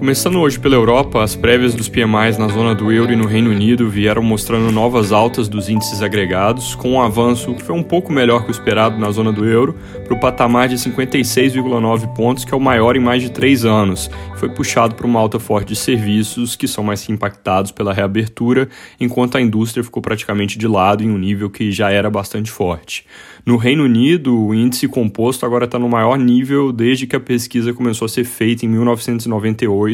Começando hoje pela Europa, as prévias dos PMIs na zona do euro e no Reino Unido vieram mostrando novas altas dos índices agregados, com um avanço que foi um pouco melhor que o esperado na zona do euro, para o patamar de 56,9 pontos, que é o maior em mais de três anos. Foi puxado por uma alta forte de serviços, que são mais impactados pela reabertura, enquanto a indústria ficou praticamente de lado em um nível que já era bastante forte. No Reino Unido, o índice composto agora está no maior nível desde que a pesquisa começou a ser feita em 1998,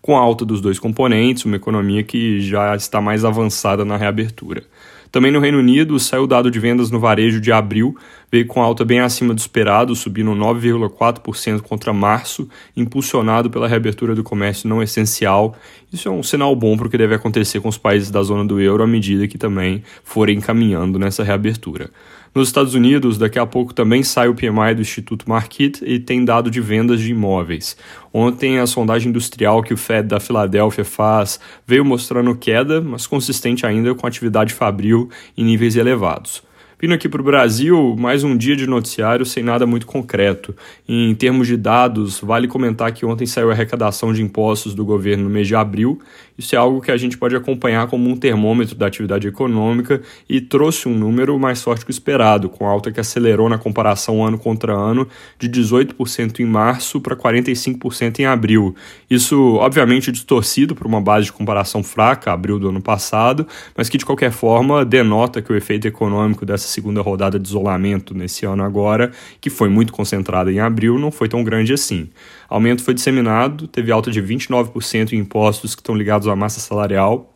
com a alta dos dois componentes, uma economia que já está mais avançada na reabertura. Também no Reino Unido, saiu o dado de vendas no varejo de abril, veio com alta bem acima do esperado, subindo 9,4% contra março, impulsionado pela reabertura do comércio não essencial. Isso é um sinal bom para o que deve acontecer com os países da zona do euro à medida que também forem caminhando nessa reabertura. Nos Estados Unidos, daqui a pouco também sai o PMI do Instituto Market e tem dado de vendas de imóveis. Ontem, a sondagem industrial que o Fed da Filadélfia faz veio mostrando queda, mas consistente ainda com atividade fabril em níveis elevados. Vindo aqui para o Brasil, mais um dia de noticiário sem nada muito concreto. Em termos de dados, vale comentar que ontem saiu a arrecadação de impostos do governo no mês de abril. Isso é algo que a gente pode acompanhar como um termômetro da atividade econômica e trouxe um número mais forte que o esperado, com alta que acelerou na comparação ano contra ano de 18% em março para 45% em abril. Isso, obviamente, distorcido por uma base de comparação fraca, abril do ano passado, mas que de qualquer forma denota que o efeito econômico dessa segunda rodada de isolamento nesse ano agora, que foi muito concentrada em abril, não foi tão grande assim. Aumento foi disseminado, teve alta de 29% em impostos que estão ligados à massa salarial,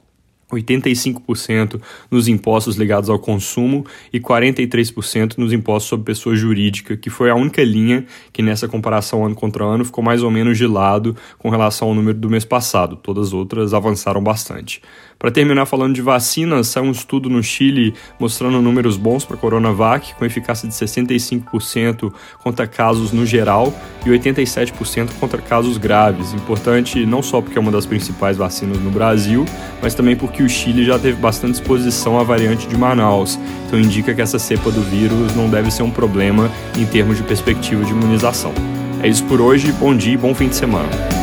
85% nos impostos ligados ao consumo e 43% nos impostos sobre pessoa jurídica, que foi a única linha que nessa comparação ano contra ano ficou mais ou menos de lado com relação ao número do mês passado. Todas as outras avançaram bastante. Para terminar falando de vacinas, saiu um estudo no Chile mostrando números bons para a Coronavac, com eficácia de 65% contra casos no geral e 87% contra casos graves. Importante não só porque é uma das principais vacinas no Brasil, mas também porque o Chile já teve bastante exposição à variante de Manaus. Então indica que essa cepa do vírus não deve ser um problema em termos de perspectiva de imunização. É isso por hoje, bom dia e bom fim de semana.